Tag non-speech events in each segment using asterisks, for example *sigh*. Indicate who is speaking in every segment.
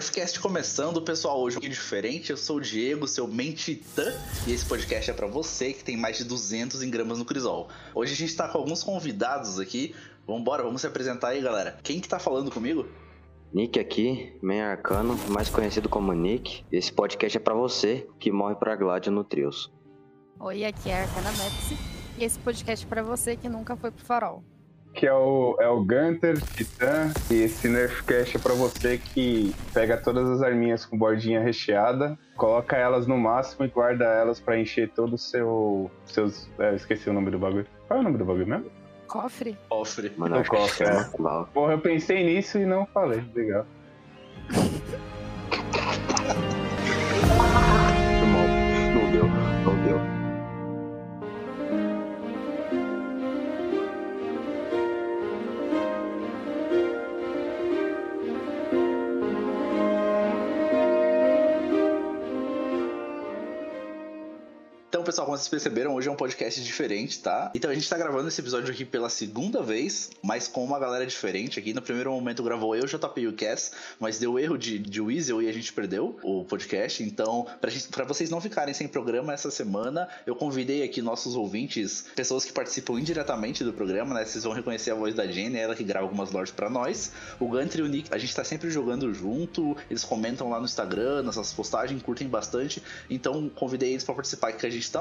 Speaker 1: Nerfcast começando, pessoal. Hoje é um pouquinho diferente. Eu sou o Diego, seu mentitã, e esse podcast é para você que tem mais de 200 em gramas no crisol. Hoje a gente tá com alguns convidados aqui. Vambora, vamos se apresentar aí, galera. Quem que tá falando comigo?
Speaker 2: Nick aqui, meio arcano, mais conhecido como Nick. Esse podcast é para você que morre pra Gládio no Trios.
Speaker 3: Oi, aqui é a Arcana Mepsi, e esse podcast é para você que nunca foi pro farol
Speaker 4: que é o, é o Gunter, Titã, e esse Nerfcast é pra você que pega todas as arminhas com bordinha recheada, coloca elas no máximo e guarda elas pra encher todo o seu. seus. É, esqueci o nome do bagulho. Qual é o nome do bagulho mesmo?
Speaker 3: Cofre?
Speaker 1: Cofre.
Speaker 2: Mano,
Speaker 4: o cofre, é. Porra, eu pensei nisso e não falei. Legal. *laughs*
Speaker 1: como vocês perceberam, hoje é um podcast diferente, tá? Então a gente tá gravando esse episódio aqui pela segunda vez, mas com uma galera diferente aqui. No primeiro momento gravou eu, JP e o Cass, mas deu erro de, de Weasel e a gente perdeu o podcast. Então, pra, gente, pra vocês não ficarem sem programa essa semana, eu convidei aqui nossos ouvintes, pessoas que participam indiretamente do programa, né? Vocês vão reconhecer a voz da Jenny, ela que grava algumas lords pra nós. O Gunter e o Nick, a gente tá sempre jogando junto, eles comentam lá no Instagram, nessas postagens, curtem bastante. Então, convidei eles para participar aqui que a gente tá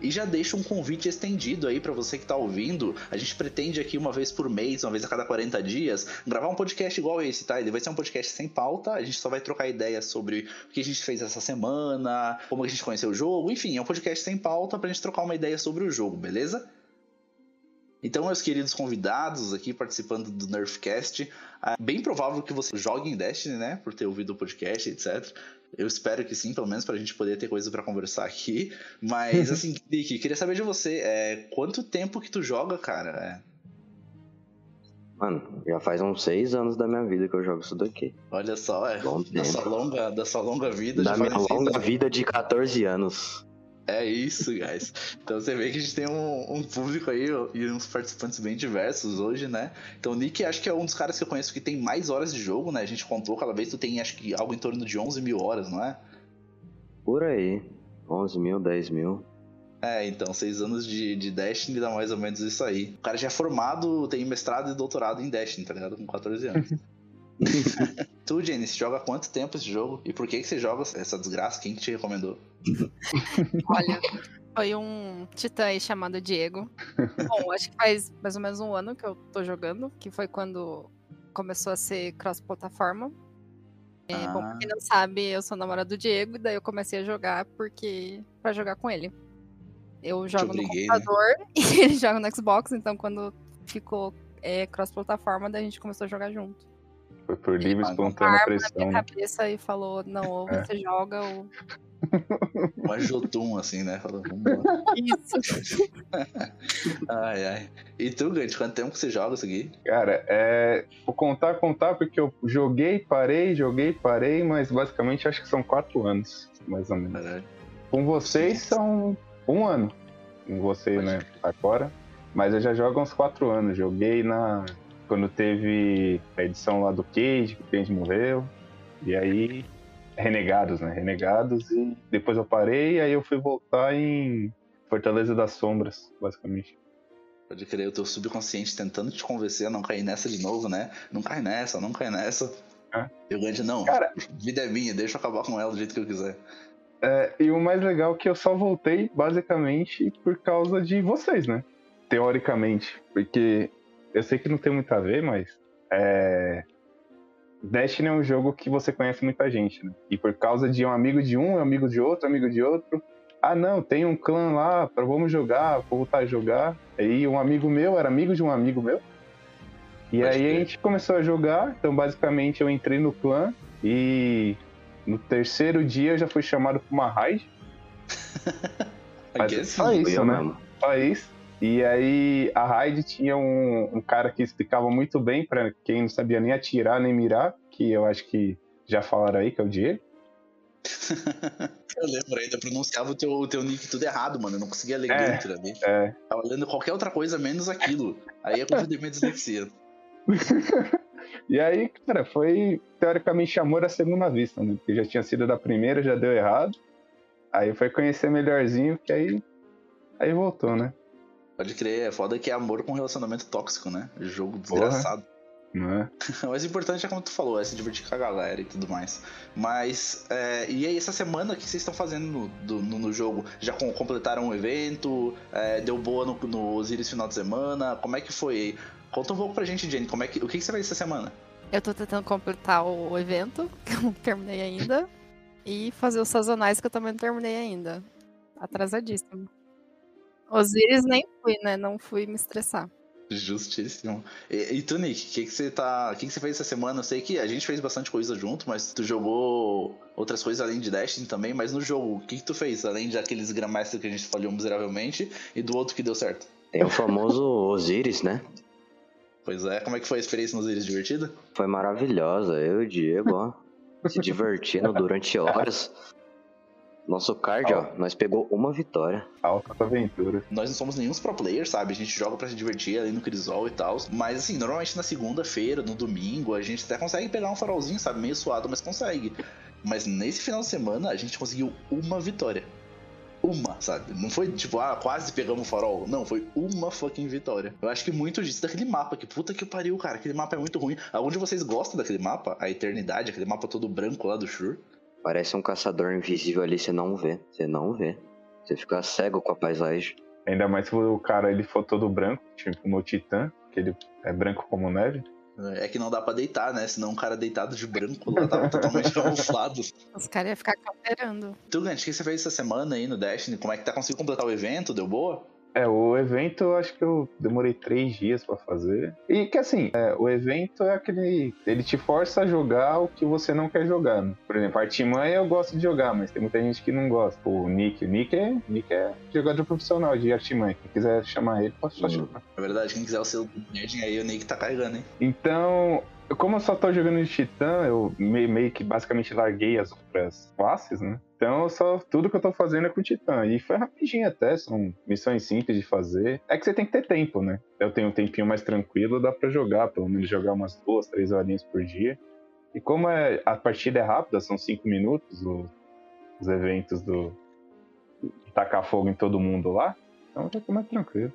Speaker 1: E já deixo um convite estendido aí para você que está ouvindo. A gente pretende aqui uma vez por mês, uma vez a cada 40 dias, gravar um podcast igual esse, tá? Ele vai ser um podcast sem pauta, a gente só vai trocar ideias sobre o que a gente fez essa semana, como a gente conheceu o jogo, enfim, é um podcast sem pauta pra gente trocar uma ideia sobre o jogo, beleza? Então, meus queridos convidados aqui participando do Nerfcast, é bem provável que você jogue em Destiny, né? Por ter ouvido o podcast, etc. Eu espero que sim, pelo menos pra gente poder ter coisa para conversar aqui. Mas, *laughs* assim, Nick, queria saber de você, é, quanto tempo que tu joga, cara? É.
Speaker 2: Mano, já faz uns seis anos da minha vida que eu jogo isso daqui.
Speaker 1: Olha só, é. Da sua longa, da sua longa vida.
Speaker 2: Da minha longa vida de 14 anos.
Speaker 1: É isso, guys. Então você vê que a gente tem um, um, público aí e uns participantes bem diversos hoje, né? Então o Nick acho que é um dos caras que eu conheço que tem mais horas de jogo, né? A gente contou cada vez, tu tem acho que algo em torno de 11 mil horas, não é?
Speaker 2: Por aí. 11 mil, 10 mil.
Speaker 1: É, então, seis anos de, de Destiny dá mais ou menos isso aí. O cara já é formado, tem mestrado e doutorado em Destiny, tá ligado? Com 14 anos. *laughs* *laughs* tu, Jenny, você joga há quanto tempo esse jogo? E por que, que você joga essa desgraça? Quem que te recomendou? *laughs*
Speaker 3: Olha, foi um titã aí chamado Diego. Bom, acho que faz mais ou menos um ano que eu tô jogando, que foi quando começou a ser cross-plataforma. É, ah. Bom, pra quem não sabe, eu sou namorada do Diego, e daí eu comecei a jogar porque. para jogar com ele. Eu jogo no computador *laughs* e ele joga no Xbox, então quando ficou é, cross-plataforma, daí a gente começou a jogar junto.
Speaker 4: Foi por livre espontânea pressão.
Speaker 3: Na minha né? cabeça e falou, não, ou é. você joga ou... *laughs*
Speaker 1: Uma Jotun, assim, né? Falou,
Speaker 3: Isso. *laughs*
Speaker 1: ai, ai. E tu, Gant, quanto tempo que você joga isso aqui?
Speaker 4: Cara, é... Vou contar, contar, porque eu joguei, parei, joguei, parei, mas basicamente acho que são quatro anos, mais ou menos. Caralho. Com vocês são um ano. Com você, Pode né, agora. Mas eu já jogo há uns quatro anos. Joguei na quando teve a edição lá do Cage, que o Cage morreu. E aí, Renegados, né? Renegados. E depois eu parei, aí eu fui voltar em Fortaleza das Sombras, basicamente.
Speaker 1: Pode crer, o teu subconsciente tentando te convencer a não cair nessa de novo, né? Não cai nessa, não cai nessa. É. E o não. Cara, vida é minha, deixa eu acabar com ela do jeito que eu quiser.
Speaker 4: É, e o mais legal é que eu só voltei basicamente por causa de vocês, né? Teoricamente. Porque eu sei que não tem muito a ver, mas é... Destiny é um jogo que você conhece muita gente, né? E por causa de um amigo de um, amigo de outro, amigo de outro, ah não, tem um clã lá, vamos jogar, vou voltar a jogar. Aí um amigo meu era amigo de um amigo meu. E Pode aí ter. a gente começou a jogar, então basicamente eu entrei no clã e no terceiro dia eu já fui chamado pra uma raid. *laughs* Mas é só isso, né? Só isso. E aí a Raid tinha um, um, cara que explicava muito bem para quem não sabia nem atirar nem mirar, que eu acho que já falaram aí, que é o Diego. *laughs*
Speaker 1: eu lembro ainda, pronunciava o teu, o teu nick tudo errado, mano. Eu não conseguia ler
Speaker 4: é,
Speaker 1: dentro ali.
Speaker 4: É.
Speaker 1: Tava lendo qualquer outra coisa menos aquilo. Aí eu convidei minha dislexia. *laughs*
Speaker 4: E aí, cara, foi teoricamente amor à segunda vista, né? Porque já tinha sido da primeira, já deu errado. Aí foi conhecer melhorzinho, que aí. Aí voltou, né?
Speaker 1: Pode crer, é foda que é amor com relacionamento tóxico, né? Jogo desgraçado.
Speaker 4: Não é?
Speaker 1: Mas *laughs* o importante é como tu falou, é se divertir com a galera e tudo mais. Mas, é, e aí, essa semana, o que vocês estão fazendo no, do- no, no jogo? Já com- completaram um evento? É, deu boa no, no Osiris final de semana? Como é que foi aí? Conta um pouco pra gente, Jenny, como é que, o que, que você fez essa semana?
Speaker 3: Eu tô tentando completar o evento, *laughs* que eu não terminei ainda. E fazer os sazonais que eu também não terminei ainda. Atrasadíssimo. Osiris nem fui, né? Não fui me estressar.
Speaker 1: Justíssimo. E, e tu, Nick, o que, que você tá. O que, que você fez essa semana? Eu sei que a gente fez bastante coisa junto, mas tu jogou outras coisas além de Destiny também, mas no jogo, o que, que tu fez? Além daqueles Grandmaster que a gente falhou miseravelmente e do outro que deu certo.
Speaker 2: Tem o famoso Osiris, né?
Speaker 1: Pois é, como é que foi a experiência nos Osiris? Divertida?
Speaker 2: Foi maravilhosa. Eu e o Diego, ó, se divertindo durante horas. Nosso card, ó, nós pegou uma vitória.
Speaker 4: Alta aventura.
Speaker 1: Nós não somos nenhum pro players, sabe? A gente joga pra se divertir ali no Crisol e tal. Mas assim, normalmente na segunda-feira, no domingo, a gente até consegue pegar um farolzinho, sabe? Meio suado, mas consegue. Mas nesse final de semana a gente conseguiu uma vitória. Uma, sabe? Não foi tipo, ah, quase pegamos o farol. Não, foi uma fucking vitória. Eu acho que muito disso daquele mapa, que puta que pariu, cara. Aquele mapa é muito ruim. Aonde vocês gostam daquele mapa? A Eternidade, aquele mapa todo branco lá do Shur.
Speaker 2: Parece um caçador invisível ali, você não vê. Você não vê. Você fica cego com a paisagem.
Speaker 4: Ainda mais se o cara ele for todo branco, tipo o meu titã, que ele é branco como neve.
Speaker 1: É que não dá pra deitar, né? Senão um cara deitado de branco lá tava totalmente *laughs* camuflado.
Speaker 3: Os caras iam ficar camperando.
Speaker 1: Tu, Gant, o que você fez essa semana aí no Destiny? Como é que tá conseguindo completar o evento? Deu boa?
Speaker 4: É, o evento eu acho que eu demorei três dias pra fazer. E que assim, é, o evento é aquele. Ele te força a jogar o que você não quer jogar. Né? Por exemplo, Artimanha eu gosto de jogar, mas tem muita gente que não gosta. O Nick, o Nick é, Nick é jogador profissional de Artimanha. Quem quiser chamar ele, pode só
Speaker 2: Hum.
Speaker 4: chamar.
Speaker 1: É verdade, quem quiser o selo do Nerd aí, o Nick tá carregando, hein?
Speaker 4: Então, como eu só tô jogando de Titã, eu meio, meio que basicamente larguei as outras classes, né? Então, só, tudo que eu tô fazendo é com Titã. E foi rapidinho até, são missões simples de fazer. É que você tem que ter tempo, né? Eu tenho um tempinho mais tranquilo, dá pra jogar, pelo menos jogar umas duas, três horinhas por dia. E como é, a partida é rápida, são cinco minutos, o- os eventos do tacar fogo em todo mundo lá, então já tô mais tranquilo.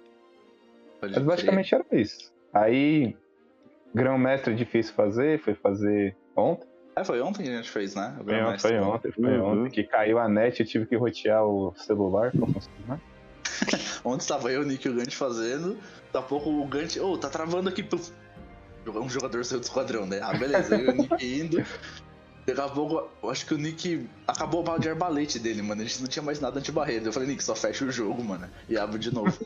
Speaker 1: Pode
Speaker 4: Mas basicamente era isso. Aí, grão-mestre difícil fazer, foi fazer ontem.
Speaker 1: É, foi ontem que a gente fez, né? O
Speaker 4: Foi,
Speaker 1: Grandmaster.
Speaker 4: foi ontem, foi
Speaker 2: Uhum.
Speaker 4: ontem. Que caiu a net, eu tive que rotear o celular pra funcionar. *laughs*
Speaker 1: Ontem estava eu, o Nick e o Gant fazendo. Daqui a pouco o Gant, ô, tá travando aqui. puf. Um jogador saiu do esquadrão, né? Ah, beleza. Aí o Nick *laughs* indo. Daqui a pouco, eu acho que o Nick acabou o balde de arbalete dele, mano. A gente não tinha mais nada anti-barreira. Eu falei, Nick, só fecha o jogo, mano. E abre de novo.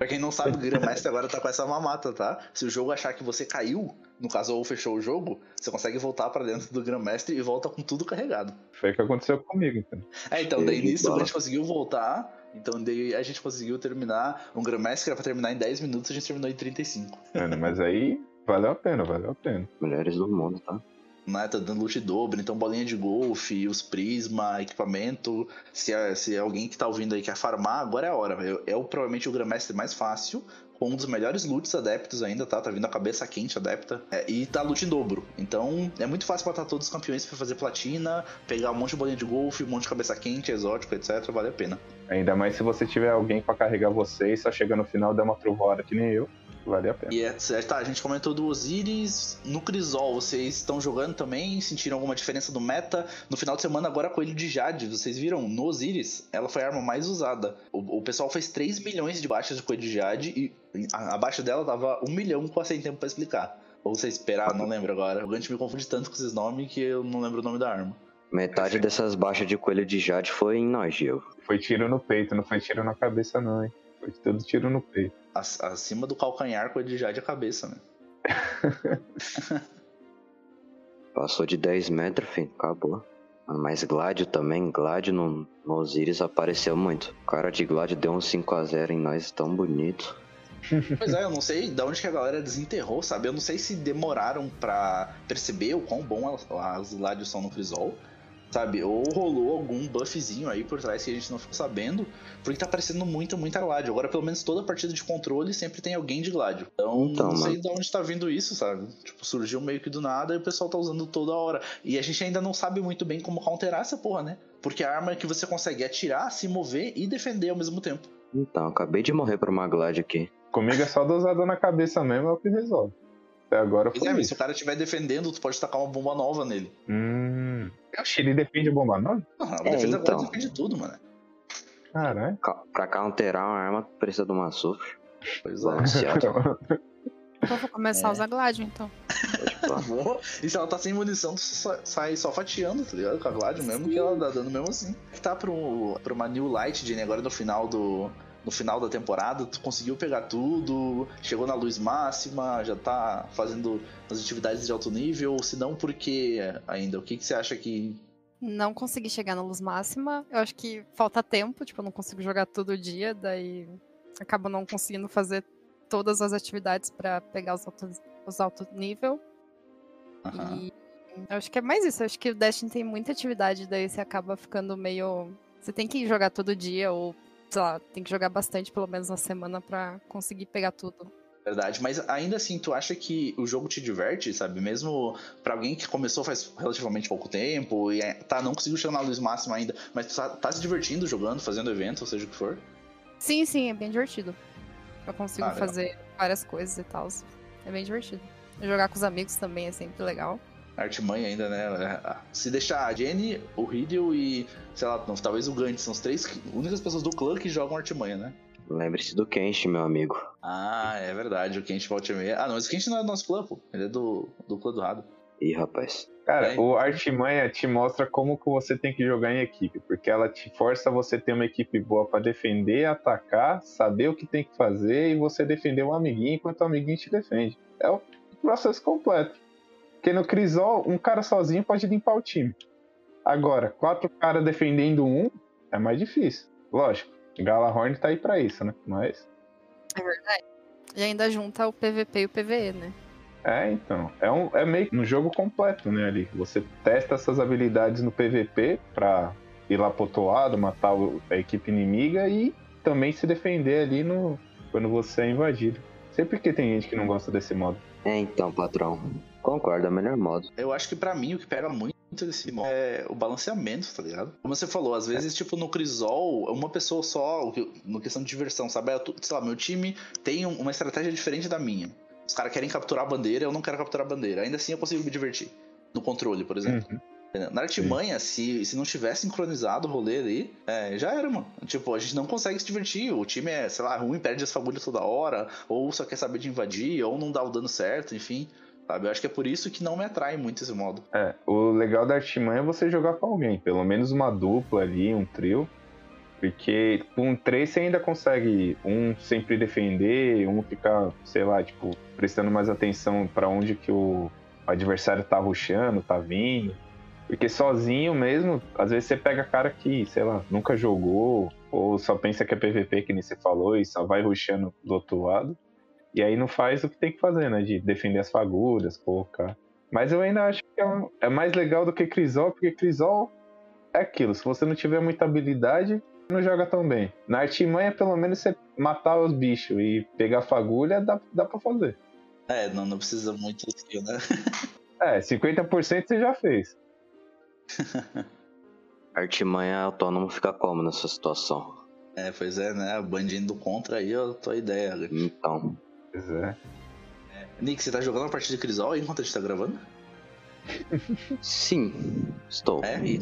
Speaker 1: Pra quem não sabe, o Grandmaster agora tá com essa mamata, tá? Se o jogo achar que você caiu, no caso, ou fechou o jogo, você consegue voltar pra dentro do Grandmaster e volta com tudo carregado.
Speaker 4: Foi o que aconteceu comigo, então.
Speaker 1: É, então, daí nisso a gente conseguiu voltar. Então daí a gente conseguiu terminar. Um Grandmaster que era pra terminar em 10 minutos, a gente terminou em 35.
Speaker 4: Mano, mas aí valeu a pena, valeu a pena.
Speaker 2: Melhores do mundo, tá?
Speaker 1: Né? Tá dando loot dobro, então bolinha de golfe, os prisma, equipamento. Se, é- se alguém que tá ouvindo aí quer farmar, agora é a hora. É o, provavelmente o Grandmaster mais fácil. Com um dos melhores loots adeptos ainda, tá? Tá vindo a cabeça quente adepta. É, e tá loot em dobro. Então é muito fácil matar todos os campeões pra fazer platina, pegar um monte de bolinha de golfe, um monte de cabeça quente, exótico, etc. Vale a pena.
Speaker 4: Ainda mais se você tiver alguém pra carregar você e só chega no final dar uma truvada que nem eu, vale a pena.
Speaker 1: E é, tá, a gente comentou do Osiris no Crisol. Vocês estão jogando também? Sentiram alguma diferença do meta? No final de semana, agora Coelho de Jade, vocês viram? No Osiris, ela foi a arma mais usada. O, o pessoal fez 3 milhões de baixas de Coelho de Jade e a, a baixa dela tava 1 milhão com sem tempo pra explicar. Ou você esperar, não lembro agora. O Gant me confunde tanto com esses nomes que eu não lembro o nome da arma.
Speaker 2: Metade dessas baixas de coelho de jade foi em nós, Diego.
Speaker 4: Foi tiro no peito, não foi tiro na cabeça, não, hein? Foi tudo tiro no peito.
Speaker 1: Ac- Acima do calcanhar, Coelho de Jade é a cabeça, né? *laughs*
Speaker 2: Passou de 10 metros, filho, acabou. Mas Gládio também, Gládio no, no Osiris apareceu muito. O cara de Gládio deu um 5x0 em nós, tão bonito. *laughs*
Speaker 1: Pois é, eu não *laughs* sei de onde que a galera desenterrou, sabe? Eu não sei se demoraram pra perceber o quão bom as Gladios são no Crisol. Sabe? Ou rolou algum buffzinho aí por trás que a gente não ficou sabendo, porque tá aparecendo muito, muita Gladio. Agora, pelo menos toda partida de controle sempre tem alguém de Gladio. Então,
Speaker 2: Então,
Speaker 1: não sei
Speaker 2: mano.
Speaker 1: de onde tá vindo isso, sabe? Tipo, surgiu meio que do nada e o pessoal tá usando toda hora. E a gente ainda não sabe muito bem como counterar essa porra, né? Porque a arma é que você consegue atirar, se mover e defender ao mesmo tempo.
Speaker 2: Então, acabei de morrer pra uma Glad aqui.
Speaker 4: Comigo é só dosada na cabeça mesmo, é o que resolve. Até agora
Speaker 1: Pois
Speaker 4: foi
Speaker 1: é, mas se o cara estiver defendendo, tu pode tacar uma bomba nova nele.
Speaker 4: Hum. O Chile defende bomba nova?
Speaker 1: Ah, a
Speaker 2: É,
Speaker 1: defesa
Speaker 2: então.
Speaker 1: agora depende de tudo, mano.
Speaker 4: Caralho.
Speaker 2: Ca- Pra counterar uma arma, precisa de uma SUF.
Speaker 1: Pois é.
Speaker 3: Então *laughs* vou começar a usar Gladio, então.
Speaker 1: E se ela tá sem munição, tu só- sai só fatiando, tá ligado? Com a Gladio mesmo, que ela dá dano mesmo assim. Que tá pro, pra uma New Light Jane agora no final do. No final da temporada, tu conseguiu pegar tudo, chegou na luz máxima, já tá fazendo as atividades de alto nível, ou se não, por que ainda? O que, que você acha que.
Speaker 3: Não consegui chegar na luz máxima. Eu acho que falta tempo, tipo, eu não consigo jogar todo dia, daí acabo não conseguindo fazer todas as atividades pra pegar os altos, os alto nível.
Speaker 1: Aham.
Speaker 3: E eu acho que é mais isso. Eu acho que o Destiny tem muita atividade, daí você acaba ficando meio. Você tem que jogar todo dia, ou, sei lá, tem que jogar bastante, pelo menos na semana, pra conseguir pegar tudo.
Speaker 1: Verdade, mas ainda assim, tu acha que o jogo te diverte, sabe? Mesmo pra alguém que começou faz relativamente pouco tempo e é- tá, não conseguiu chegar na luz máxima ainda, mas tu tá, tá se divertindo jogando, fazendo evento, ou seja o que for?
Speaker 3: Sim, sim, é bem divertido. Eu consigo
Speaker 1: Ah,
Speaker 3: fazer várias coisas e tal. É bem divertido. Jogar com os amigos também é sempre legal.
Speaker 1: Artimanha ainda, né? É, Se deixar a Jenny, o Riddle e, sei lá, não, talvez o Gant, são as três únicas pessoas do clã que jogam Artimanha, né?
Speaker 2: Lembre-se do Kenshi, meu amigo.
Speaker 1: Ah, é verdade, o Kent volte meia. Ah, não, mas o Kent não é do nosso clã, pô. Ele é do, do clã do Rado.
Speaker 2: Ih, rapaz.
Speaker 4: Cara,
Speaker 1: É.
Speaker 4: o Artimanha te mostra como que você tem que jogar em equipe, porque ela te força a você ter uma equipe boa pra defender, atacar, saber o que tem que fazer e você defender um amiguinho enquanto o amiguinho te defende. É o processo completo. Porque no Crisol, um cara sozinho pode limpar o time. Agora, quatro caras defendendo um é mais difícil. Lógico, Galahorn tá aí pra isso, né? Mas
Speaker 3: É verdade. E ainda junta o PVP e o PVE, né?
Speaker 4: É, então. É, um, é meio um jogo completo, né, ali. Você testa essas habilidades no PVP pra ir lá pro outro lado, matar a equipe inimiga e também se defender ali no quando você é invadido. Sempre que tem gente que não gosta desse modo.
Speaker 2: É então, patrão. Concordo, é o melhor modo.
Speaker 1: Eu acho que pra mim o que pega muito desse modo é o balanceamento, tá ligado? Como você falou, às vezes, tipo, no Crisol, uma pessoa só, no questão de diversão, sabe? Eu tô- sei lá, meu time tem um- uma estratégia diferente da minha. Os caras querem capturar a bandeira, eu não quero capturar a bandeira. Ainda assim eu consigo me divertir. No controle, por exemplo.
Speaker 4: Uhum.
Speaker 1: Na artimanha, se, se não tiver sincronizado o rolê ali, é, já era, mano. Tipo, a gente não consegue se divertir. O time é, sei lá, ruim, perde as fagulhas toda hora, ou só quer saber de invadir, ou não dá o dano certo, enfim. Sabe? Eu acho que é por isso que não me atrai muito esse modo.
Speaker 4: É, o legal da Artimanha é você jogar com alguém, pelo menos uma dupla ali, um trio. Porque com três você ainda consegue um sempre defender, um ficar, sei lá, tipo, prestando mais atenção pra onde que o adversário tá rushando, tá vindo. Porque sozinho mesmo, às vezes você pega cara que, sei lá, nunca jogou, ou só pensa que é PVP, que nem você falou, e só vai rushando do outro lado. E aí não faz o que tem que fazer, né? De defender as fagulhas, colocar. Mas eu ainda acho que é, um- é mais legal do que Crisol, porque Crisol é aquilo. Se você não tiver muita habilidade, não joga tão bem. Na artimanha, pelo menos você matar os bichos e pegar fagulha, dá, dá pra fazer.
Speaker 1: É, não, não precisa muito skill, né?
Speaker 4: É, 50% você já fez. *laughs*
Speaker 2: Artimanha autônomo fica como nessa situação?
Speaker 1: É, pois é, né? O bandinho do contra aí, a tua ideia.
Speaker 2: Então,
Speaker 4: Pois é.
Speaker 1: Nick, você tá jogando a partida de Crisol aí enquanto a gente tá gravando? *laughs*
Speaker 2: sim, estou.
Speaker 1: É? E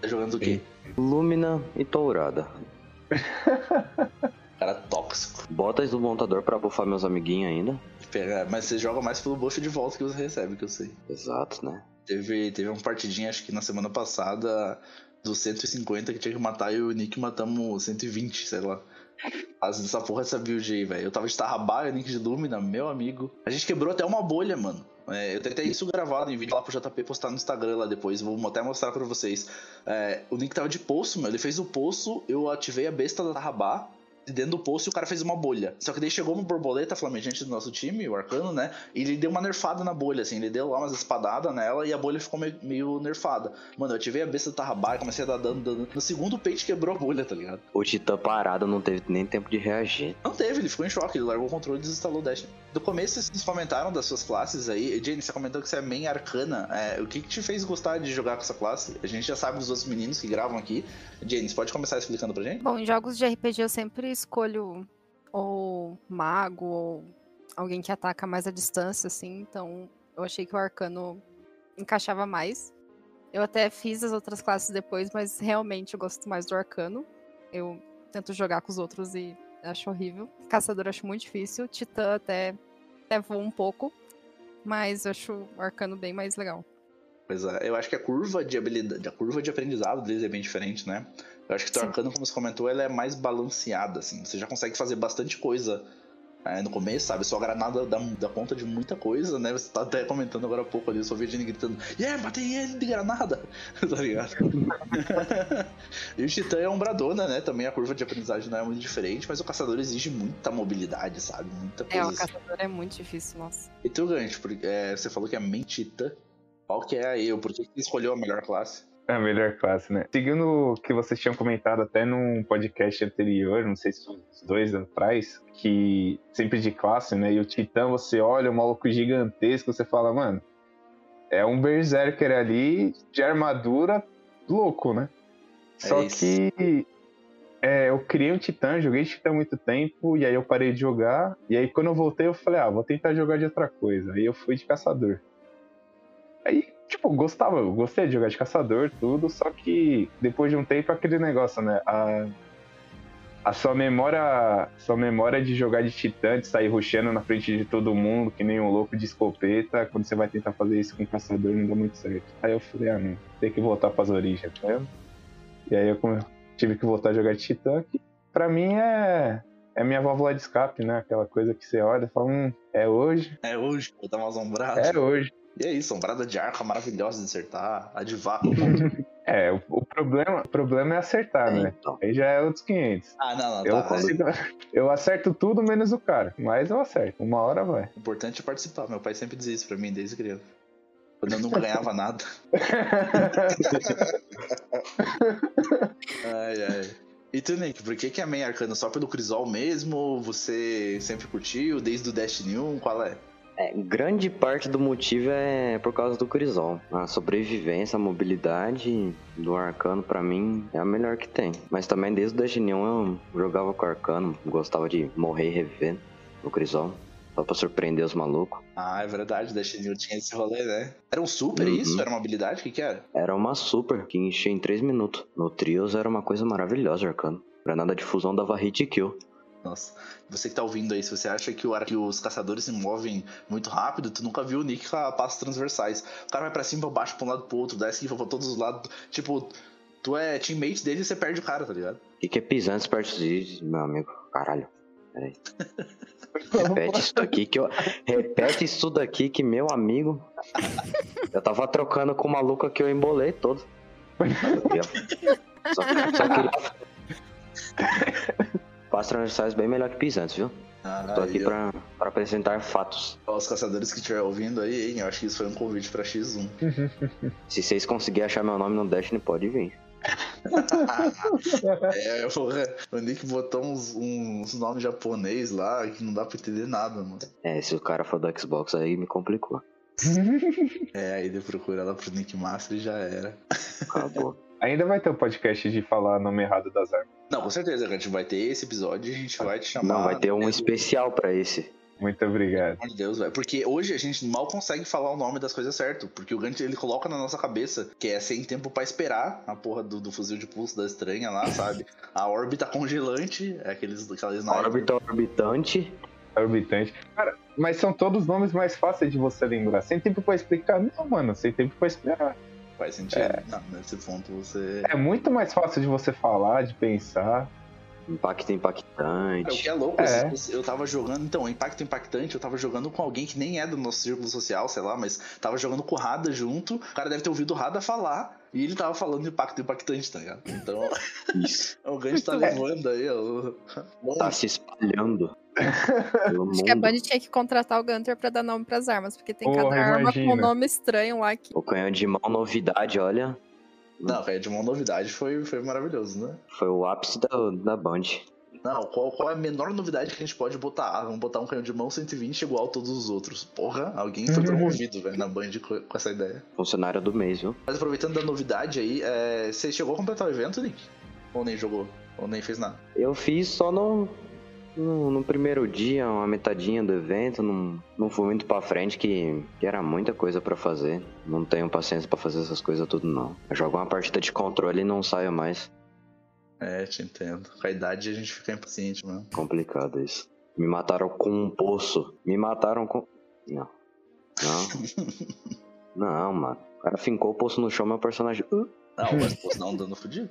Speaker 1: tá jogando o quê?
Speaker 2: Lúmina e Tourada. *laughs*
Speaker 1: Cara tóxico.
Speaker 2: Botas do montador pra buffar meus amiguinhos ainda.
Speaker 1: Pega- Mas você joga mais pelo buff de volta que você recebe, que eu sei.
Speaker 2: Exato, né?
Speaker 1: Teve, teve uma partidinha, acho que na semana passada, dos 150 que tinha que matar e o Nick matamos 120, sei lá. Fazendo essa porra dessa build aí, velho. Eu tava de Tarrabá o Nick de Lumina, meu amigo. A gente quebrou até uma bolha, mano. É, eu tentei isso gravado em vídeo lá pro JP postar no Instagram lá depois. Vou até mostrar pra vocês. É, o Nick tava de poço, meu. Ele fez o poço, eu ativei a besta da Tarrabá, dentro do poço e o cara fez uma bolha. Só que daí chegou uma borboleta flamejante do nosso time, o arcano, né? E ele deu uma nerfada na bolha, assim. Ele deu lá umas espadadas nela e a bolha ficou meio, meio nerfada. Mano, eu ativei a besta do Tarrabai, comecei a dar dano, dano. No segundo peito quebrou a bolha, tá ligado?
Speaker 2: O Titã parado não teve nem tempo de reagir.
Speaker 1: Não teve, ele ficou em choque, ele largou o controle e desinstalou o Dash. Do começo vocês comentaram das suas classes aí. Jane, você comentou que você é main arcana. É, o que, que te fez gostar de jogar com essa classe? A gente já sabe dos outros meninos que gravam aqui. Jane, você pode começar explicando pra gente?
Speaker 3: Bom, em jogos de RPG eu sempre escolho ou mago ou alguém que ataca mais à distância, assim. Então eu achei que o arcano encaixava mais. Eu até fiz as outras classes depois, mas realmente eu gosto mais do arcano. Eu tento jogar com os outros e acho horrível. Caçador acho muito difícil. Titã até, até voa um pouco. Mas eu acho o arcano bem mais legal.
Speaker 1: Pois é, eu acho que a curva de habilidade, a curva de aprendizado deles é bem diferente, né? Eu acho que arcano, como você comentou, ela é mais balanceada, assim. Você já consegue fazer bastante coisa é, no começo, sabe? Sua granada dá, dá conta de muita coisa, né? Você tá até comentando agora há pouco ali, eu só vi a Jenny gritando, yeah, matei ele de granada! *laughs* tá ligado? *laughs* e o Titã é umbradona, né? Também a curva de aprendizagem não é muito diferente, mas o caçador exige muita mobilidade, sabe? Muita coisa.
Speaker 3: É, o caçador é muito difícil, nossa.
Speaker 1: E tu, Gancho, é, você falou que é main Titã. Qual que é a eu? Por que você escolheu a melhor classe?
Speaker 4: É a melhor classe, né? Seguindo o que vocês tinham comentado até num podcast anterior, não sei se foi uns dois atrás, que sempre de classe, né? E o Titã, você olha, um maluco gigantesco, você fala, mano, é um Berserker ali de armadura louco, né? É Só isso. que é, eu criei um Titã, joguei Titã há muito tempo, e aí eu parei de jogar, e aí quando eu voltei eu falei, ah, vou tentar jogar de outra coisa. Aí eu fui de caçador. Aí, tipo, gostava, gostei de jogar de caçador, tudo, só que depois de um tempo aquele negócio, né? A, a sua memória. Sua memória de jogar de titã, de sair ruxando na frente de todo mundo, que nem um louco de escopeta, quando você vai tentar fazer isso com caçador, não dá muito certo. Aí eu falei, ah não, tem que voltar pras origens, tá vendo? E aí eu tive que voltar a jogar de titã, que pra mim é. É minha válvula de escape, né? Aquela coisa que você olha e fala, hum, é hoje.
Speaker 1: É hoje, vou dar uma assombrada.
Speaker 4: É hoje.
Speaker 1: E é isso, sombrada de arco maravilhosa de acertar, a de vácuo. *laughs*
Speaker 4: é, o, o, problema, o problema é acertar, é, né? Então. Aí já é outros 500.
Speaker 1: Ah, não, não,
Speaker 4: eu,
Speaker 1: tá,
Speaker 4: consigo, eu acerto tudo menos o cara, mas eu acerto. Uma hora vai.
Speaker 1: O importante é participar. Meu pai sempre dizia isso pra mim desde criança. Quando eu nunca ganhava nada. *laughs* ai, ai. E tu, Nick, por que, que é meio arcano? Só pelo Crisol mesmo? Você sempre curtiu? Desde o Destiny 1? Qual é?
Speaker 2: É, grande parte do motivo é por causa do Crisol. A sobrevivência, a mobilidade do Arcano, para mim, é a melhor que tem. Mas também desde o 1 eu jogava com o Arcano, gostava de morrer e reviver no Crisol. Só pra surpreender os malucos.
Speaker 1: Ah, é verdade, 1 tinha esse rolê, né? Era um super uhum. isso? Era uma habilidade? O que que era?
Speaker 2: Era uma super, que enchia em 3 minutos. No Trios era uma coisa maravilhosa, Arcano. Granada de fusão dava hit kill.
Speaker 1: Nossa, você que tá ouvindo aí, se você acha que, o, que os caçadores se movem muito rápido, tu nunca viu o Nick com passos transversais. O cara vai pra cima, pra baixo, pra um lado pro outro, dá esquiva pra todos os lados. Tipo, tu é teammate dele e você perde o cara, tá ligado?
Speaker 2: O que, que é pisantes perto de meu amigo? Caralho. Peraí. *laughs* Repete isso daqui que eu. Repete isso daqui que meu amigo. Eu tava trocando com o maluco que eu embolei todo. *laughs* Só, só queria. *laughs* Passos transversais bem melhor que pisantes, viu? Ah, Tô aqui eu... pra, pra, apresentar fatos.
Speaker 1: Os caçadores que estiver ouvindo aí, hein, eu acho que isso foi um convite pra X1. *laughs*
Speaker 2: Se vocês conseguirem achar meu nome no Destiny, pode vir. *laughs*
Speaker 1: é, o Nick botou uns, uns nomes japonês lá que não dá pra entender nada, mano.
Speaker 2: É, se o cara for do Xbox aí me complicou. *laughs*
Speaker 1: é, aí ele procura lá pro Nick Master e já era.
Speaker 2: Acabou.
Speaker 4: Ainda vai ter um podcast de falar nome errado das armas.
Speaker 1: Não, com certeza, a gente vai ter esse episódio e a gente vai te chamar.
Speaker 2: Não, vai ter um especial para esse.
Speaker 4: Muito obrigado.
Speaker 1: Meu Deus, velho. Porque hoje a gente mal consegue falar o nome das coisas certo. Porque o Gant ele coloca na nossa cabeça que é sem tempo para esperar a porra do, do, fuzil de pulso da estranha lá, *laughs* sabe? A órbita congelante, é aqueles, aquelas
Speaker 2: Órbita orbitante.
Speaker 4: Orbitante. Cara, mas são todos nomes mais fáceis de você lembrar. Sem tempo para explicar. Não, mano, sem tempo para esperar.
Speaker 1: Faz sentido. É. Não, nesse ponto você.
Speaker 4: É muito mais fácil de você falar, de pensar.
Speaker 2: Impacto
Speaker 1: É, o
Speaker 2: impactante.
Speaker 1: que é louco,
Speaker 4: É.
Speaker 1: esse- eu tava jogando, então, Impacto Impactante, eu tava jogando com alguém que nem é do nosso círculo social, sei lá, mas tava jogando com o Rada junto, o cara deve ter ouvido o Rada falar, e ele tava falando Impacto Impactante, tá ligado? Então, *laughs*
Speaker 2: Isso.
Speaker 1: o Ganji tá levando aí, ó.
Speaker 2: Tá se espalhando. *laughs* pelo
Speaker 3: Acho que a. Band tinha que contratar o Gunter pra dar nome pras armas, porque tem
Speaker 4: Porra,
Speaker 3: cada arma com um nome estranho lá que.
Speaker 2: O canhão de mão, novidade, olha.
Speaker 1: Não, cara, de uma novidade foi, foi maravilhoso, né?
Speaker 2: Foi o ápice da, da Band.
Speaker 1: Não, qual, qual é a menor novidade que a gente pode botar? Ah, vamos botar um canhão de mão 120 igual a todos os outros. Porra, alguém foi promovido, velho, na Band com, com essa ideia.
Speaker 2: Funcionário do mês, viu?
Speaker 1: Mas aproveitando da novidade aí, é, você chegou a completar o evento, Nick? Ou nem jogou? Ou nem fez nada?
Speaker 2: Eu fiz só no, no, no primeiro dia, uma metadinha do evento. Não, não fui muito pra frente, que, que era muita coisa pra fazer. Não tenho paciência pra fazer essas coisas tudo, não. Eu jogo uma partida de controle e não saio mais.
Speaker 1: É, te entendo. Com a idade a gente fica impaciente, mano.
Speaker 2: Complicado isso. Me mataram com um poço. Me mataram com. Não. Não. *laughs* não, mano. O cara fincou o poço no chão, meu personagem. Uh,
Speaker 1: Não, mas pô, dá um dano fudido.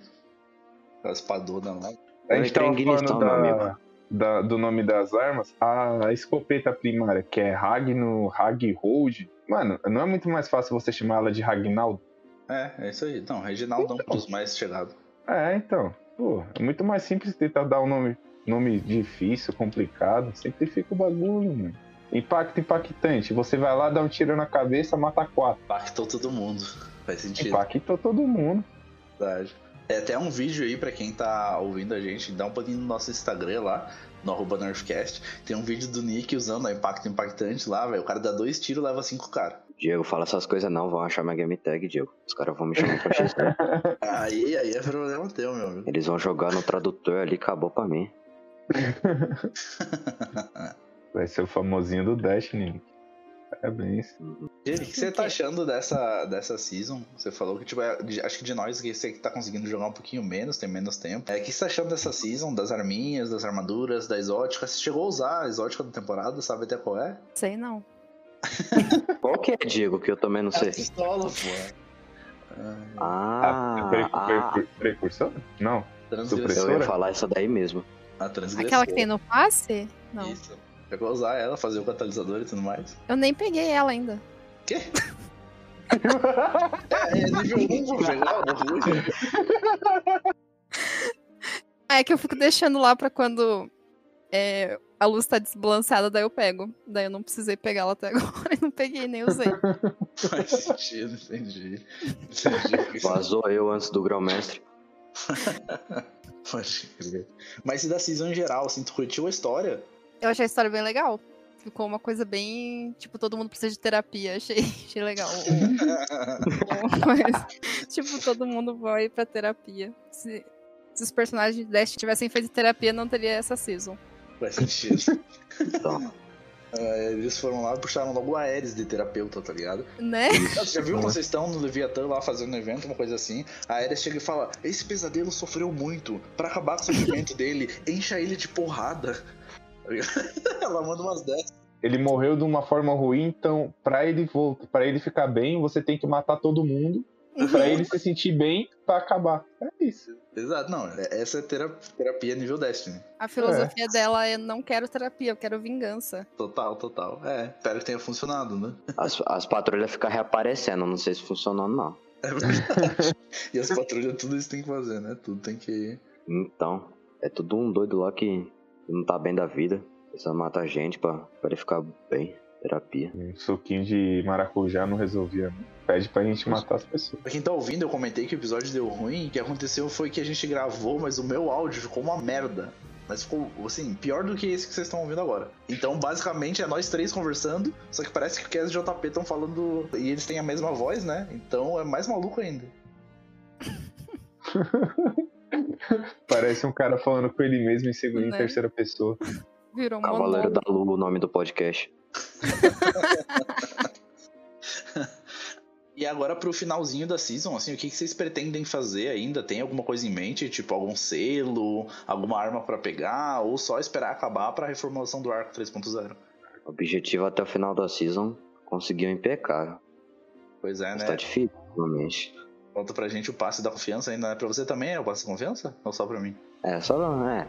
Speaker 1: Aquela espadona lá.
Speaker 4: A
Speaker 2: Eu
Speaker 4: gente
Speaker 2: em
Speaker 4: falando
Speaker 2: ignição, meu
Speaker 4: da,
Speaker 2: amigo.
Speaker 4: Da- do nome das armas. A escopeta primária, que é Ragno Raghold. Mano, não é muito mais fácil você chamar ela de Ragnaldo?
Speaker 1: É, é isso aí. Não, Reginaldão pros mais chegados.
Speaker 4: É, então. Pô, é muito mais simples tentar dar um nome, nome difícil, complicado. Simplifica o bagulho, mano. Impacto impactante. Você vai lá, dá um tiro na cabeça, mata quatro.
Speaker 1: Impactou todo mundo. Faz sentido.
Speaker 4: Impactou todo mundo.
Speaker 1: Verdade. É até um vídeo aí pra quem tá ouvindo a gente, dá um pouquinho no nosso Instagram lá, no arroba Nerfcast. Tem um vídeo do Nick usando a Impacto Impactante lá, velho. O cara dá dois tiros leva cinco cara.
Speaker 2: Diego, fala essas coisas não, vão achar minha game tag, Diego. Os caras vão me chamar pra XP. *laughs*
Speaker 1: Aí, aí é problema teu, meu amigo.
Speaker 2: Eles vão jogar no tradutor ali, acabou pra mim. *laughs*
Speaker 4: Vai ser o famosinho do Destiny. Parabéns.
Speaker 1: Gente, o que você tá achando dessa, dessa season? Você falou que, tipo, é- de- acho que de nós que você que tá conseguindo jogar um pouquinho menos, tem menos tempo. É, o que você tá achando dessa season, das arminhas, das armaduras, da exótica? Você chegou a usar a exótica da temporada, sabe até qual é?
Speaker 3: Sei não. *laughs*
Speaker 2: Qual que é, Diego, que eu também não
Speaker 1: É a
Speaker 2: sei?
Speaker 1: pistola, pô.
Speaker 2: Ah,
Speaker 4: Pre-
Speaker 2: ah,
Speaker 4: pre- precursor? Não.
Speaker 1: Transgressora.
Speaker 2: eu ia falar essa daí mesmo.
Speaker 1: A transgressora.
Speaker 3: Aquela que tem no passe? Não.
Speaker 1: Isso. Chegou a usar ela, fazer o catalisador e tudo mais.
Speaker 3: Eu nem peguei ela ainda.
Speaker 1: Quê? *laughs* é, é nível 1 vou pegar, o ruim.
Speaker 3: Ah, é que eu fico deixando lá pra quando é, a luz tá desbalanceada, daí eu pego. Daí eu não precisei pegar ela até agora *laughs* e não peguei, nem usei.
Speaker 1: Faz sentido, entendi. Entendi.
Speaker 2: Vazou eu antes do grão-mestre. *laughs*
Speaker 1: Pode crer. Mas e da season em geral, assim, tu curtiu a história?
Speaker 3: Eu achei a história bem legal. Ficou uma coisa bem. Tipo, todo mundo precisa de terapia. Achei, *laughs* achei legal. *laughs* Mas, tipo, todo mundo vai pra terapia. Se, se os personagens de Dash tivessem feito terapia, não teria essa season.
Speaker 1: Faz sentido.
Speaker 2: Então,
Speaker 1: É, eles foram lá e puxaram logo a Ares de terapeuta, tá ligado?
Speaker 3: Né?
Speaker 1: Você já viu vocês estão no Leviathan lá fazendo um evento, uma coisa assim? A Ares chega e fala: Esse pesadelo sofreu muito. Pra acabar com o sofrimento *laughs* dele, encha ele de porrada. Tá? *laughs* Ela manda umas dessas.
Speaker 4: Ele morreu de uma forma ruim, então pra ele voltar, para ele ficar bem, você tem que matar todo mundo pra ele se sentir bem pra acabar. É isso.
Speaker 1: Exato, não. é- Essa é tera- terapia nível Destiny.
Speaker 3: A filosofia dela é: não quero terapia, eu quero vingança.
Speaker 1: Total, total. É, espero que tenha funcionado, né?
Speaker 2: as, as patrulhas ficam reaparecendo, não sei se funcionou não.
Speaker 1: É verdade. *laughs* e as patrulhas, tudo isso tem que fazer, né? Tudo tem que.
Speaker 2: Então, é tudo um doido lá que não tá bem da vida. Precisa matar gente pra, pra ele ficar bem. Terapia.
Speaker 4: Um suquinho de maracujá não resolvia. não. Pede pra gente matar as pessoas.
Speaker 1: Pra quem tá ouvindo, eu comentei que o episódio deu ruim. O que aconteceu foi que a gente gravou, mas o meu áudio ficou uma merda. Mas ficou, assim, pior do que esse que vocês estão ouvindo agora. Então, basicamente, é nós três conversando, só que parece que o Kes e o JP estão falando. E eles têm a mesma voz, né? Então é mais maluco ainda. *laughs*
Speaker 4: Parece um cara falando com ele mesmo em, segunda, em
Speaker 3: Né?
Speaker 4: terceira pessoa.
Speaker 3: Virou um
Speaker 2: Cavaleiro da Lua, o nome do podcast. *laughs*
Speaker 1: E agora pro finalzinho da season, assim, o que que vocês pretendem fazer ainda? Tem alguma coisa em mente? Tipo, algum selo, alguma arma pra pegar? Ou só esperar acabar pra reformulação do arco 3.0?
Speaker 2: Objetivo até o final da season, conseguiu impecável.
Speaker 1: Pois é,
Speaker 2: Mas
Speaker 1: né?
Speaker 2: tá difícil, realmente.
Speaker 1: Falta pra gente o passe da confiança ainda, né? Pra você também é o passe da confiança? Ou só pra mim?
Speaker 2: É, só é.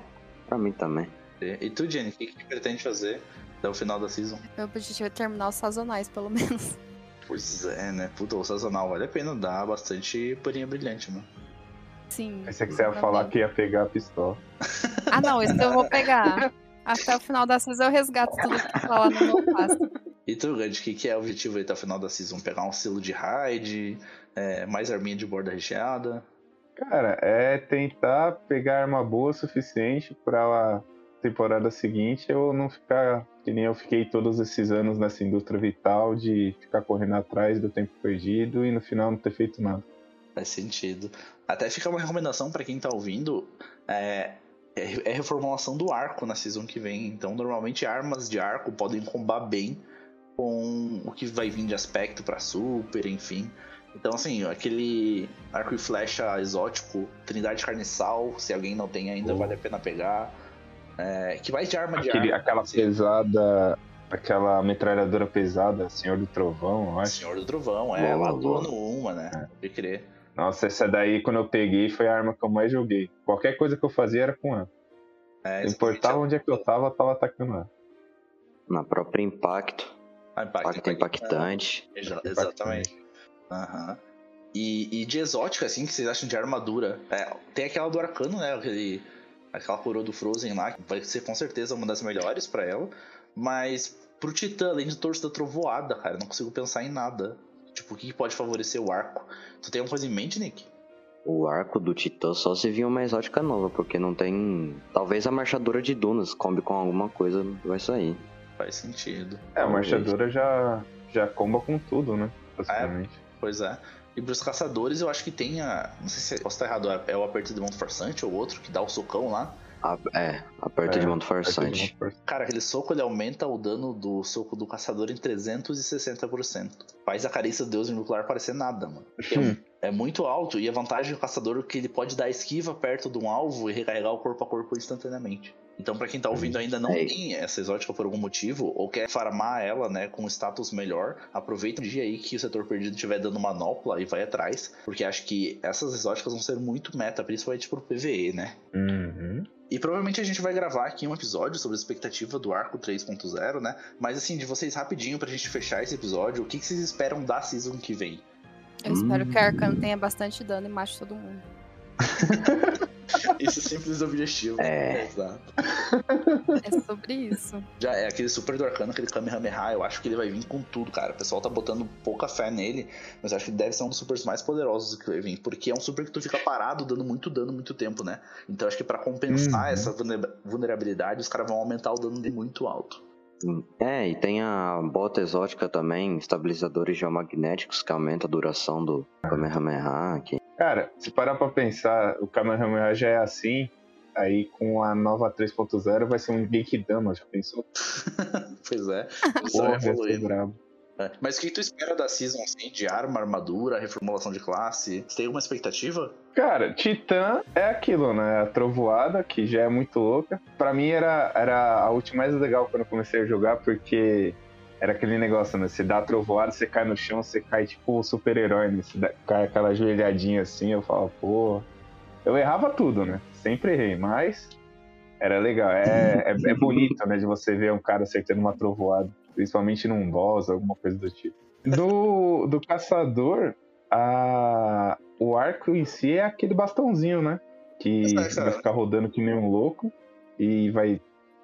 Speaker 2: pra mim também.
Speaker 1: E tu, Jenny, o que, que pretende fazer até o final da season?
Speaker 3: Meu objetivo é terminar os sazonais, pelo *laughs* menos.
Speaker 1: Pois é, né? Puta, o sazonal vale a pena, dá bastante purinha brilhante, mano.
Speaker 3: Sim.
Speaker 4: Pensei que você ia falar que ia pegar a pistola.
Speaker 3: Ah, não, isso eu vou pegar. Até o final da season eu resgato tudo que tá lá no meu passo.
Speaker 1: E tu, Gand, o que, que é o objetivo aí até o final da season? Pegar um selo de raid, é, mais arminha de borda recheada?
Speaker 4: Cara, é tentar pegar arma boa o suficiente pra temporada seguinte eu não ficar que nem eu fiquei todos esses anos nessa indústria vital de ficar correndo atrás do tempo perdido e no final não ter feito nada.
Speaker 1: Faz sentido. Até fica uma recomendação pra quem tá ouvindo. É, é, é reformulação do arco na season que vem. Então, normalmente, armas de arco podem combar bem com o que vai vir de aspecto pra super, enfim. Então, assim, aquele arco e flecha exótico, Trindade Carniçal, se alguém não tem ainda,
Speaker 4: Oh.
Speaker 1: vale a pena pegar. É, que vai de arma de
Speaker 4: Aquele,
Speaker 1: arco.
Speaker 4: aquela
Speaker 1: assim,
Speaker 4: pesada, aquela metralhadora pesada, Senhor do Trovão, eu acho.
Speaker 1: Senhor do Trovão, é,
Speaker 2: Boa,
Speaker 1: matou
Speaker 2: boa.
Speaker 1: no uma, né? Pode crer.
Speaker 4: Nossa, essa daí quando eu peguei foi a arma que eu mais joguei. Qualquer coisa que eu fazia era com ela.
Speaker 1: É,
Speaker 4: Não importava onde é que eu tava, eu tava atacando ela.
Speaker 2: Na própria Impacto.
Speaker 1: Ah, impacto,
Speaker 2: Impacto impactante.
Speaker 1: Exa- exatamente. Aham. E, e de exótica, assim, que vocês acham de armadura? É, tem aquela do arcano, né? Aquele, aquela coroa do Frozen lá, que vai ser com certeza uma das melhores pra ela. Mas pro Titã, além de torso da trovoada, cara, eu não consigo pensar em nada. Tipo, o que que pode favorecer o arco? Tu tem alguma coisa em mente, Nick?
Speaker 2: O arco do Titã só se vir uma exótica nova, porque não tem. Talvez a marchadora de dunas combe com alguma coisa, vai sair.
Speaker 1: Faz sentido.
Speaker 4: É, a marchadora já, já comba com tudo, né? Basicamente.
Speaker 1: Pois é. E pros caçadores, eu acho que tem a. Não sei se posso estar errado, é o aperto de mão forçante ou outro que dá o socão lá.
Speaker 2: A- é, aperto
Speaker 4: É,
Speaker 2: de manto forçante.
Speaker 1: Cara, aquele soco ele aumenta o dano do soco do caçador em 360%. Faz a carícia do deus nuclear parecer nada, mano. Porque
Speaker 4: Hum.
Speaker 1: é, é muito alto e a vantagem do caçador é que ele pode dar esquiva perto de um alvo e recarregar o corpo a corpo instantaneamente. Então, pra quem tá ouvindo ainda não
Speaker 2: É.
Speaker 1: tem essa exótica por algum motivo, ou quer farmar ela, né, com status melhor, aproveita o dia aí que o setor perdido estiver dando manopla e vai atrás, porque acho que essas exóticas vão ser muito meta, principalmente pro PVE, né?
Speaker 4: Uhum.
Speaker 1: E provavelmente a gente vai gravar aqui um episódio sobre a expectativa do arco 3.0, né? Mas assim, de vocês rapidinho pra gente fechar esse episódio, o que, que vocês esperam da season que vem?
Speaker 3: Eu espero que a
Speaker 2: Hum.
Speaker 3: Arcano tenha bastante dano e mate todo mundo. *laughs*
Speaker 1: Esse é simples objetivo.
Speaker 2: É.
Speaker 1: Exato.
Speaker 3: É sobre isso.
Speaker 1: Já é aquele super do arcano, aquele Kamehameha, eu acho que ele vai vir com tudo, cara. O pessoal tá botando pouca fé nele, mas eu acho que deve ser um dos supers mais poderosos que vai vir, porque é um super que tu fica parado dando muito dano muito tempo, né? Então eu acho que pra compensar
Speaker 4: Uhum.
Speaker 1: essa vulner- vulnerabilidade, os caras vão aumentar o dano de muito alto.
Speaker 2: É, e tem a bota exótica também, estabilizadores geomagnéticos que aumenta a duração do Kamehameha. Que...
Speaker 4: Cara, se parar pra pensar, o Kamehameha já é assim, aí com a nova 3.0 vai ser um Genkidama, já pensou? *laughs*
Speaker 1: pois é. *laughs*
Speaker 4: Porra,
Speaker 1: evoluindo.
Speaker 4: brabo.
Speaker 1: É. Mas o que tu espera da season, assim, de arma, armadura, reformulação de classe? Você tem alguma expectativa?
Speaker 4: Cara, Titã é aquilo, né? A trovoada, que já é muito louca. Pra mim era, era a ult mais legal quando eu comecei a jogar, porque era aquele negócio, né? Você dá trovoada, você cai no chão, você cai tipo o super-herói, né? Você dá- cai aquela joelhadinha assim, eu falo, pô. Eu errava tudo, né? Sempre errei, mas era legal. É, é, é bonito, né? De você ver um cara acertando uma trovoada, principalmente num boss, alguma coisa do tipo. Do, do caçador, a, o arco em si é aquele bastãozinho, né? Que vai ficar rodando que nem um louco e vai.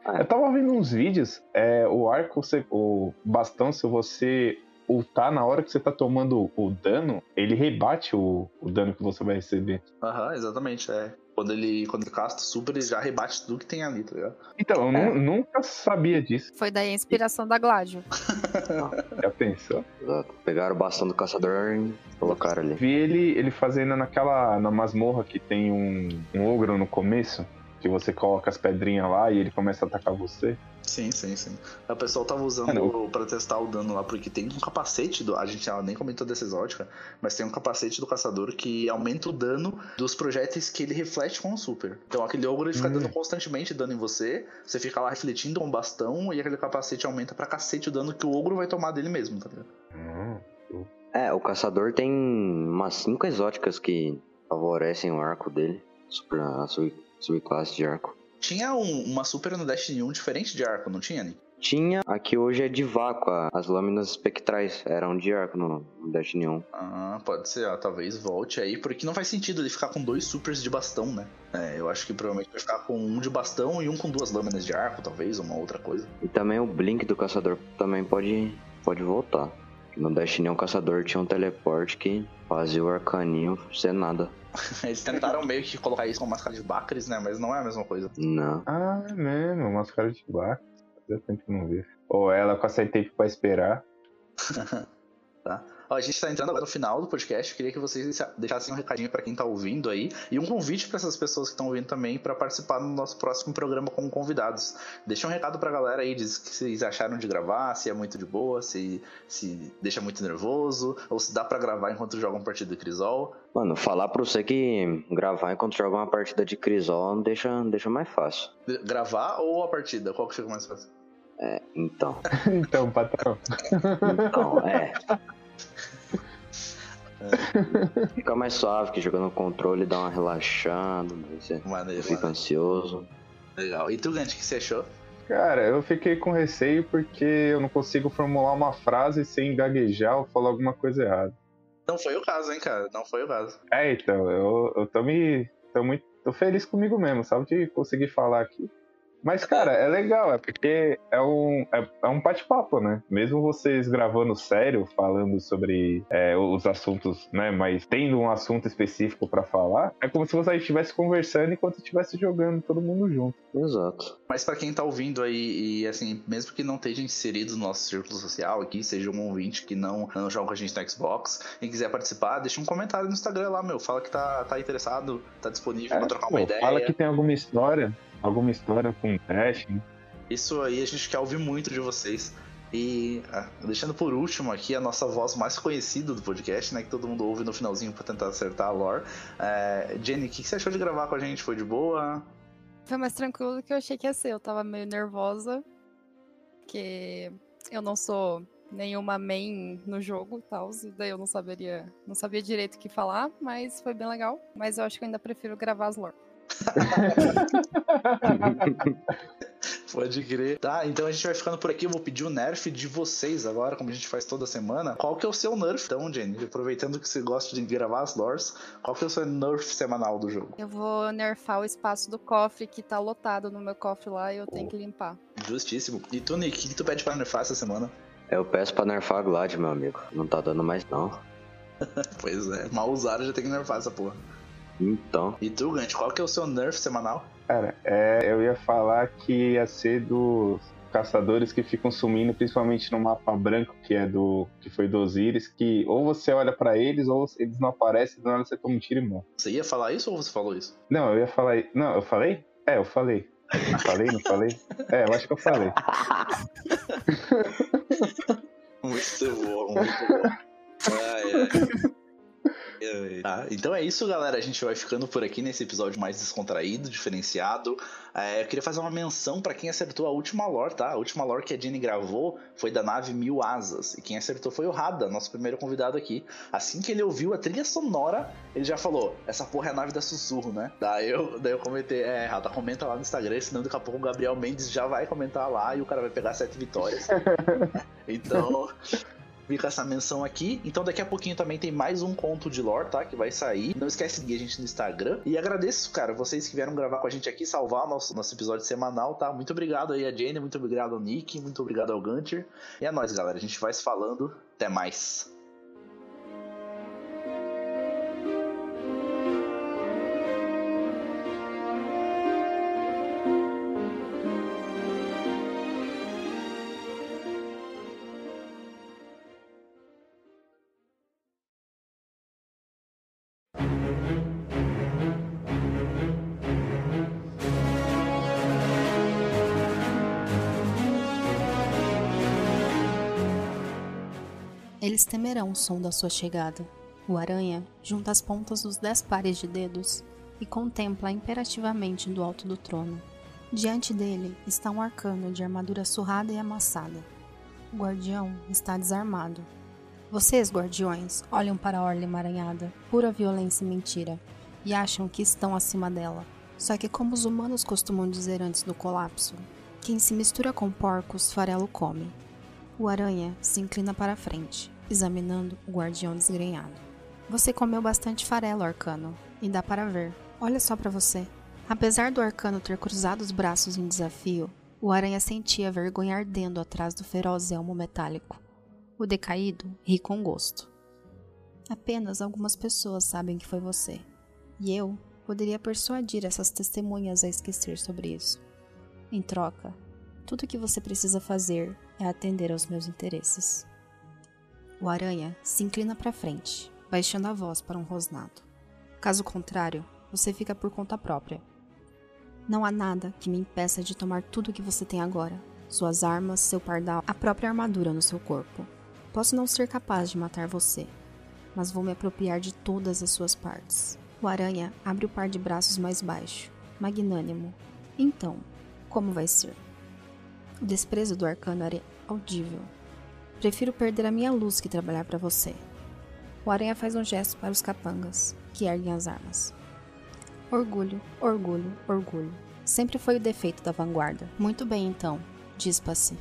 Speaker 2: Ah.
Speaker 4: Eu tava vendo uns vídeos, é, o arco, você- o bastão, se você ultar na hora que você tá tomando o dano, ele rebate o, o dano que você vai receber.
Speaker 1: Aham, exatamente, é. Quando ele, quando ele casta o super, ele já rebate tudo que tem ali, tá ligado?
Speaker 4: Então, eu
Speaker 2: É.
Speaker 4: nu- nunca sabia disso.
Speaker 3: Foi daí a inspiração da Gládio. *laughs*
Speaker 4: Já pensou?
Speaker 2: Exato. Pegaram o bastão do caçador e colocaram ali.
Speaker 4: Vi ele, ele fazendo naquela. na masmorra que tem um, um ogro no começo. Que você coloca as pedrinhas lá e ele começa a atacar você.
Speaker 1: Sim, sim, sim. O pessoal tava usando
Speaker 4: Mano,
Speaker 1: pra testar o dano lá, porque tem um capacete do. A gente nem comentou dessa exótica, mas tem um capacete do caçador que aumenta o dano dos projéteis que ele reflete com o super. Então aquele ogro ele fica
Speaker 4: Hum.
Speaker 1: dando constantemente dano em você, você fica lá refletindo com um bastão e aquele capacete aumenta pra cacete o dano que o ogro vai tomar dele mesmo, tá ligado?
Speaker 4: Hum,
Speaker 2: É, o caçador tem umas cinco exóticas que favorecem o arco dele. Super, a sub, subclasse de arco.
Speaker 1: Tinha um- uma super no Destiny 1 diferente de arco, não tinha, Nick?
Speaker 2: Tinha, aqui hoje é de vácuo, a- as lâminas espectrais eram de arco no, no Destiny 1.
Speaker 1: Ah, pode ser, talvez volte aí, porque não faz sentido ele ficar com dois supers de bastão, né? É, eu acho que provavelmente vai ficar com um de bastão e um com duas lâminas de arco, talvez, uma outra coisa.
Speaker 2: E também o Blink do caçador também pode, pode voltar. No Destiny 1 o caçador tinha um teleporte que fazia o arcaninho ser nada. *laughs*
Speaker 1: Eles tentaram meio que colocar isso com máscara de Bacris, né? Mas não é a mesma coisa.
Speaker 2: Não.
Speaker 4: Ah, é mesmo, máscara de barco. Fazia tempo que eu não vi. Ou ela com a tempo pra esperar.
Speaker 1: Ó, *laughs* a gente tá entrando agora no final do podcast. Eu queria que vocês deixassem um recadinho pra quem tá ouvindo aí e um convite pra essas pessoas que estão ouvindo também pra participar do nosso próximo programa como convidados. Deixa um recado pra galera aí, diz o que vocês acharam de gravar, se é muito de boa, se, se deixa muito nervoso, ou se dá pra gravar enquanto joga um partido de Crisol.
Speaker 2: Mano, falar pra você que gravar enquanto joga uma partida de Crisol deixa, deixa mais fácil.
Speaker 1: Gravar ou a partida? Qual que fica mais fácil?
Speaker 2: Então, *laughs*
Speaker 4: então, patrão.
Speaker 2: então, é. Fica mais suave que jogando controle dá uma relaxada, daí você
Speaker 1: Maneiro,
Speaker 2: fica
Speaker 1: maneiro.
Speaker 2: ansioso.
Speaker 1: Legal. E tu, Gant, o que você achou?
Speaker 4: Cara, eu fiquei com receio porque eu não consigo formular uma frase sem gaguejar ou falar alguma coisa errada.
Speaker 1: Não foi o caso, hein, cara? Não foi o caso.
Speaker 4: É, então, eu, eu tô me. tô muito. tô feliz comigo mesmo, sabe? De conseguir falar aqui. Mas, cara, é legal, é porque é um, é, é um bate-papo, né? Mesmo vocês gravando sério, falando sobre é, os assuntos, né? Mas tendo um assunto específico pra falar, é como se vocês estivessem conversando enquanto estivesse jogando todo mundo junto.
Speaker 2: Exato.
Speaker 1: Mas pra quem tá ouvindo aí, e assim, mesmo que não esteja inserido no nosso círculo social aqui, seja um ouvinte que não, não joga com a gente no Xbox, e quiser participar, deixa um comentário no Instagram lá, meu. Fala que tá, tá interessado, tá disponível pra trocar uma
Speaker 4: É, pô,
Speaker 1: ideia.
Speaker 4: fala que tem alguma história, alguma história com teste, né?
Speaker 1: Isso aí a gente quer ouvir muito de vocês. E ah, deixando por último aqui a nossa voz mais conhecida do podcast, né? Que todo mundo ouve no finalzinho pra tentar acertar a lore. É, Jenny, o que que você achou de gravar com a gente? Foi de boa?
Speaker 3: Foi mais tranquilo do que eu achei que ia ser. Eu tava meio nervosa, porque eu não sou nenhuma main no jogo e tal, e daí eu não saberia, não sabia direito o que falar, mas foi bem legal. Mas eu acho que eu ainda prefiro gravar as lore. *laughs*
Speaker 1: Pode crer. Tá, então a gente vai ficando por aqui. Eu vou pedir o nerf de vocês agora, como a gente faz toda semana. Qual que é o seu nerf? Então, Jenny, aproveitando que você gosta de gravar as lores, qual que é o seu nerf semanal do jogo?
Speaker 3: Eu vou nerfar o espaço do cofre que tá lotado no meu cofre lá e eu tenho que limpar.
Speaker 1: Justíssimo. E tu, Nick, o que tu pede pra nerfar essa semana?
Speaker 2: Eu peço pra nerfar a Glad, meu amigo. Não tá dando mais não. *laughs*
Speaker 1: Pois é, mal usado já tem que nerfar essa porra.
Speaker 2: Então,
Speaker 1: E tu, Gant, qual que é o seu nerf semanal?
Speaker 4: Cara, é, eu ia falar que ia ser dos caçadores que ficam sumindo, principalmente no mapa branco, que é do. que foi do Osiris, que ou você olha pra eles, ou eles não aparecem, do nada você toma um tiro e morre.
Speaker 1: Você ia falar isso ou você falou isso?
Speaker 4: Não, eu ia falar. Não, eu falei? É, eu falei. Falei, não falei? É, eu acho que eu falei. *laughs*
Speaker 1: Muito bom, muito bom. Ai, ai. Tá, então é isso, galera. A gente vai ficando por aqui nesse episódio mais descontraído, diferenciado. É, eu queria fazer uma menção pra quem acertou a última lore, tá? A última lore que a Jenny gravou foi da nave Mil Asas. E quem acertou foi o Rada, nosso primeiro convidado aqui. Assim que ele ouviu a trilha sonora, ele já falou: Essa porra é a nave da sussurro, né? Daí eu, daí eu comentei: É, Rada, comenta lá no Instagram, senão daqui a pouco o Gabriel Mendes já vai comentar lá e o cara vai pegar sete vitórias. *laughs* então. Fica essa menção aqui. Então daqui a pouquinho também tem mais um conto de lore, tá? Que vai sair. Não esquece de seguir a gente no Instagram. E agradeço, cara, vocês que vieram gravar com a gente aqui, salvar nosso, nosso episódio semanal, tá? Muito obrigado aí a Jane, muito obrigado ao Nick, muito obrigado ao Gunter. E é nóis, galera. A gente vai se falando. Até mais.
Speaker 5: Eles temerão o som da sua chegada. O aranha junta as pontas dos dez pares de dedos e contempla imperativamente do alto do trono. Diante dele está um arcano de armadura surrada e amassada. O guardião está desarmado. Vocês, guardiões, olham para a orla emaranhada, pura violência e mentira, e acham que estão acima dela.
Speaker 3: Só que, como os humanos costumam dizer antes do colapso, quem se mistura com porcos, farelo come. O aranha se inclina para a frente, examinando o guardião desgrenhado. Você comeu bastante farelo, Arcano, e dá para ver. Olha só para você. Apesar do Arcano ter cruzado os braços em desafio, o aranha sentia vergonha ardendo atrás do feroz elmo metálico. O decaído ri com gosto. Apenas algumas pessoas sabem que foi você. E eu poderia persuadir essas testemunhas a esquecer sobre isso. Em troca, tudo o que você precisa fazer é atender aos meus interesses. O aranha se inclina para frente, baixando a voz para um rosnado. Caso contrário, você fica por conta própria. Não há nada que me impeça de tomar tudo o que você tem agora: suas armas, seu pardal, a própria armadura no seu corpo. Posso não ser capaz de matar você, mas vou me apropriar de todas as suas partes. O aranha abre o par de braços mais baixo, magnânimo. Então, como vai ser? O desprezo do arcano era audível. Prefiro perder a minha luz que trabalhar para você. O aranha faz um gesto para os capangas, que erguem as armas. Orgulho, orgulho, orgulho. Sempre foi o defeito da vanguarda. Muito bem, então, diz Paci.